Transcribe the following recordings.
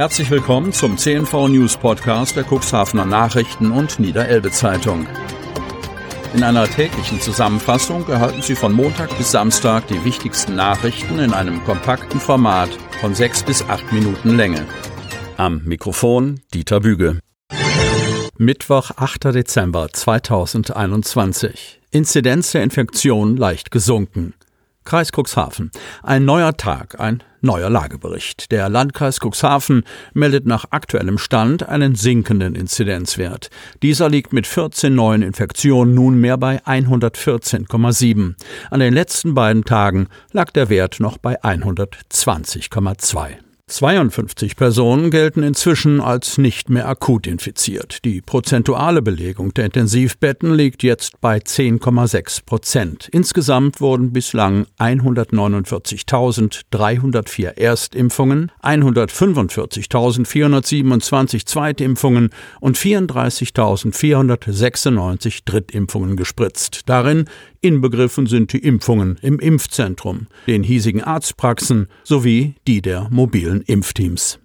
Herzlich willkommen zum CNV News Podcast der Cuxhavener Nachrichten und Niederelbe Zeitung. In einer täglichen Zusammenfassung erhalten Sie von Montag bis Samstag die wichtigsten Nachrichten in einem kompakten Format von sechs bis acht Minuten Länge. Am Mikrofon Dieter Büge. Mittwoch, 8. Dezember 2021. Inzidenz der Infektion leicht gesunken. Kreis Cuxhaven. Ein neuer Tag, ein neuer Lagebericht. Der Landkreis Cuxhaven meldet nach aktuellem Stand einen sinkenden Inzidenzwert. Dieser liegt mit 14 neuen Infektionen nunmehr bei 114,7. An den letzten beiden Tagen lag der Wert noch bei 120,2. 52 Personen gelten inzwischen als nicht mehr akut infiziert. Die prozentuale Belegung der Intensivbetten liegt jetzt bei 10,6 Prozent. Insgesamt wurden bislang 149.304 Erstimpfungen, 145.427 Zweitimpfungen und 34.496 Drittimpfungen gespritzt. Darin Inbegriffen sind die Impfungen im Impfzentrum, den hiesigen Arztpraxen sowie die der mobilen Impfteams.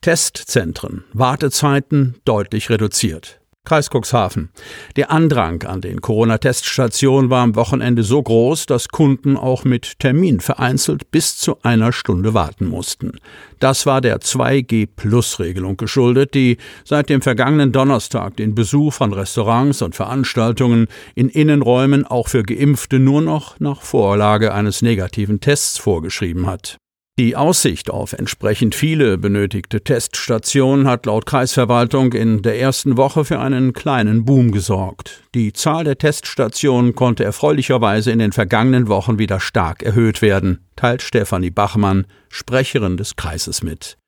Testzentren, Wartezeiten deutlich reduziert. Kreis Cuxhaven. Der Andrang an den Corona-Teststationen war am Wochenende so groß, dass Kunden auch mit Termin vereinzelt bis zu einer Stunde warten mussten. Das war der 2G-Plus-Regelung geschuldet, die seit dem vergangenen Donnerstag den Besuch von Restaurants und Veranstaltungen in Innenräumen auch für Geimpfte nur noch nach Vorlage eines negativen Tests vorgeschrieben hat. Die Aussicht auf entsprechend viele benötigte Teststationen hat laut Kreisverwaltung in der ersten Woche für einen kleinen Boom gesorgt. Die Zahl der Teststationen konnte erfreulicherweise in den vergangenen Wochen wieder stark erhöht werden, teilt Stefanie Bachmann, Sprecherin des Kreises mit.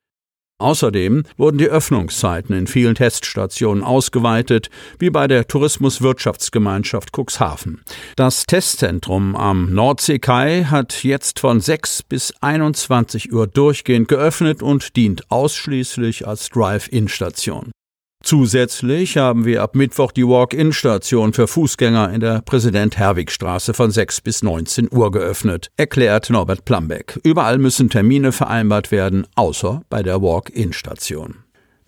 Außerdem wurden die Öffnungszeiten in vielen Teststationen ausgeweitet, wie bei der Tourismuswirtschaftsgemeinschaft Cuxhaven. Das Testzentrum am Nordseekai hat jetzt von 6 bis 21 Uhr durchgehend geöffnet und dient ausschließlich als Drive-In-Station. Zusätzlich haben wir ab Mittwoch die Walk-in-Station für Fußgänger in der Präsident-Herwig-Straße von 6 bis 19 Uhr geöffnet, erklärt Norbert Plambeck. Überall müssen Termine vereinbart werden, außer bei der Walk-in-Station.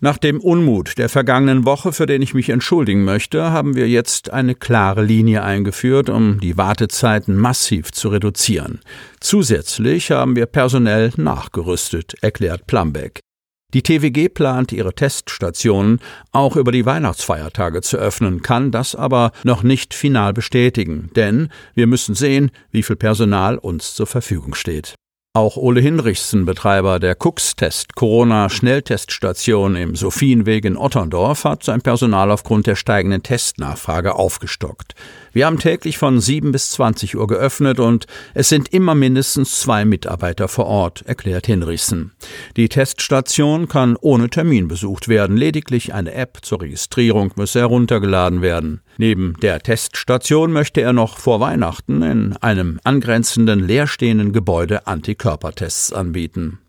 Nach dem Unmut der vergangenen Woche, für den ich mich entschuldigen möchte, haben wir jetzt eine klare Linie eingeführt, um die Wartezeiten massiv zu reduzieren. Zusätzlich haben wir personell nachgerüstet, erklärt Plambeck. Die TWG plant, ihre Teststationen auch über die Weihnachtsfeiertage zu öffnen, kann das aber noch nicht final bestätigen, denn wir müssen sehen, wie viel Personal uns zur Verfügung steht. Auch Ole Hinrichsen, Betreiber der Cooks-Test Corona-Schnellteststation im Sophienweg in Otterndorf, hat sein Personal aufgrund der steigenden Testnachfrage aufgestockt. Wir haben täglich von 7 bis 20 Uhr geöffnet und es sind immer mindestens zwei Mitarbeiter vor Ort, erklärt Hinrichsen. Die Teststation kann ohne Termin besucht werden, lediglich eine App zur Registrierung müsse heruntergeladen werden. Neben der Teststation möchte er noch vor Weihnachten in einem angrenzenden leerstehenden Gebäude Antikörpertests anbieten.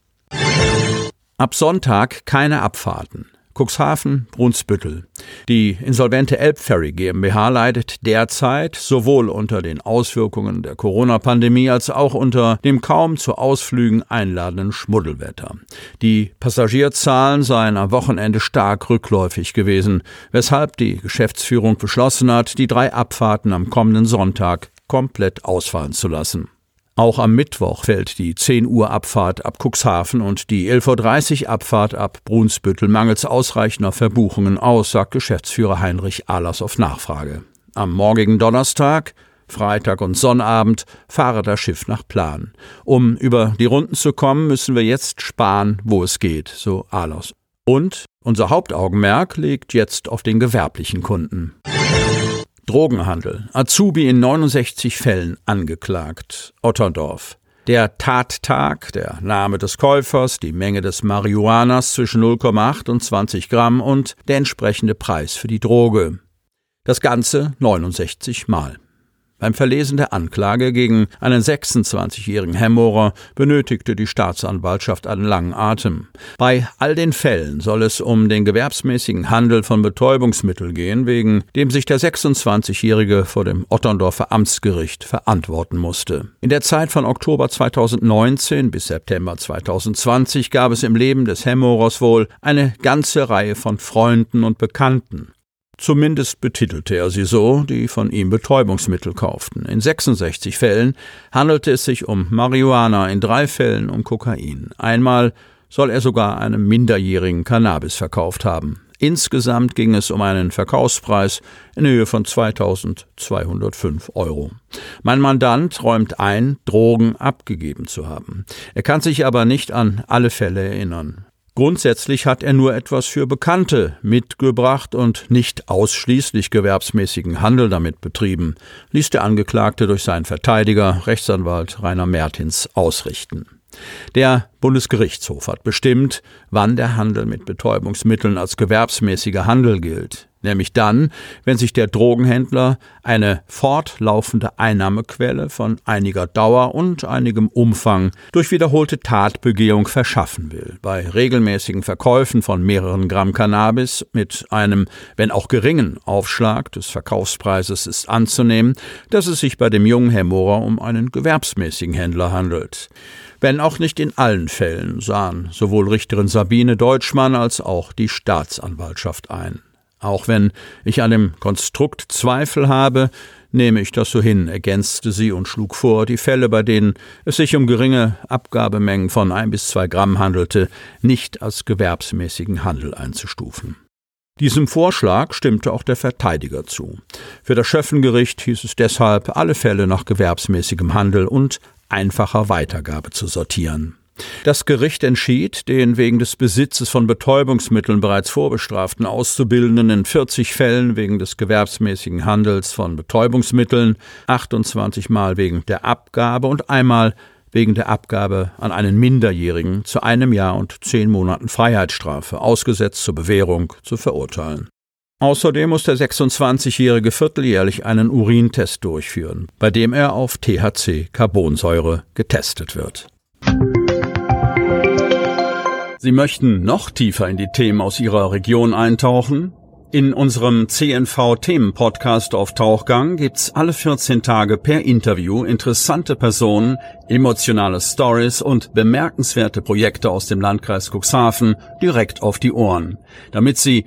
Ab Sonntag keine Abfahrten. Cuxhaven, Brunsbüttel. Die insolvente Elbferry GmbH leidet derzeit sowohl unter den Auswirkungen der Corona-Pandemie als auch unter dem kaum zu Ausflügen einladenden Schmuddelwetter. Die Passagierzahlen seien am Wochenende stark rückläufig gewesen, weshalb die Geschäftsführung beschlossen hat, die drei Abfahrten am kommenden Sonntag komplett ausfallen zu lassen. Auch am Mittwoch fällt die 10 Uhr Abfahrt ab Cuxhaven und die 11.30 Uhr Abfahrt ab Brunsbüttel mangels ausreichender Verbuchungen aus, sagt Geschäftsführer Heinrich Ahlers auf Nachfrage. Am morgigen Donnerstag, Freitag und Sonnabend fahre das Schiff nach Plan. Um über die Runden zu kommen, müssen wir jetzt sparen, wo es geht, so Ahlers. Und unser Hauptaugenmerk liegt jetzt auf den gewerblichen Kunden. Drogenhandel. Azubi in 69 Fällen angeklagt. Otterndorf. Der Tattag, der Name des Käufers, die Menge des Marihuanas zwischen 0,8 und 20 Gramm und der entsprechende Preis für die Droge. Das Ganze 69 Mal. Beim Verlesen der Anklage gegen einen 26-jährigen Hemmorer benötigte die Staatsanwaltschaft einen langen Atem. Bei all den Fällen soll es um den gewerbsmäßigen Handel von Betäubungsmitteln gehen, wegen dem sich der 26-jährige vor dem Otterndorfer Amtsgericht verantworten musste. In der Zeit von Oktober 2019 bis September 2020 gab es im Leben des Hemmorers wohl eine ganze Reihe von Freunden und Bekannten. Zumindest betitelte er sie so, die von ihm Betäubungsmittel kauften. In 66 Fällen handelte es sich um Marihuana, in drei Fällen um Kokain. Einmal soll er sogar einem Minderjährigen Cannabis verkauft haben. Insgesamt ging es um einen Verkaufspreis in Höhe von 2205 Euro. Mein Mandant räumt ein, Drogen abgegeben zu haben. Er kann sich aber nicht an alle Fälle erinnern. Grundsätzlich hat er nur etwas für Bekannte mitgebracht und nicht ausschließlich gewerbsmäßigen Handel damit betrieben, ließ der Angeklagte durch seinen Verteidiger, Rechtsanwalt Rainer Mertins, ausrichten. Der Bundesgerichtshof hat bestimmt, wann der Handel mit Betäubungsmitteln als gewerbsmäßiger Handel gilt nämlich dann, wenn sich der Drogenhändler eine fortlaufende Einnahmequelle von einiger Dauer und einigem Umfang durch wiederholte Tatbegehung verschaffen will. Bei regelmäßigen Verkäufen von mehreren Gramm Cannabis mit einem, wenn auch geringen Aufschlag des Verkaufspreises ist anzunehmen, dass es sich bei dem jungen Herr Mohrer um einen gewerbsmäßigen Händler handelt. Wenn auch nicht in allen Fällen sahen sowohl Richterin Sabine Deutschmann als auch die Staatsanwaltschaft ein. Auch wenn ich an dem Konstrukt Zweifel habe, nehme ich das so hin, ergänzte sie und schlug vor, die Fälle, bei denen es sich um geringe Abgabemengen von ein bis zwei Gramm handelte, nicht als gewerbsmäßigen Handel einzustufen. Diesem Vorschlag stimmte auch der Verteidiger zu. Für das Schöffengericht hieß es deshalb, alle Fälle nach gewerbsmäßigem Handel und einfacher Weitergabe zu sortieren. Das Gericht entschied, den wegen des Besitzes von Betäubungsmitteln bereits vorbestraften Auszubildenden in 40 Fällen wegen des gewerbsmäßigen Handels von Betäubungsmitteln, 28 Mal wegen der Abgabe und einmal wegen der Abgabe an einen Minderjährigen zu einem Jahr und zehn Monaten Freiheitsstrafe, ausgesetzt zur Bewährung, zu verurteilen. Außerdem muss der 26-Jährige vierteljährlich einen Urintest durchführen, bei dem er auf THC-Carbonsäure getestet wird. Sie möchten noch tiefer in die Themen aus Ihrer Region eintauchen? In unserem CNV-Themen-Podcast auf Tauchgang gibt's alle 14 Tage per Interview interessante Personen, emotionale Stories und bemerkenswerte Projekte aus dem Landkreis Cuxhaven direkt auf die Ohren, damit Sie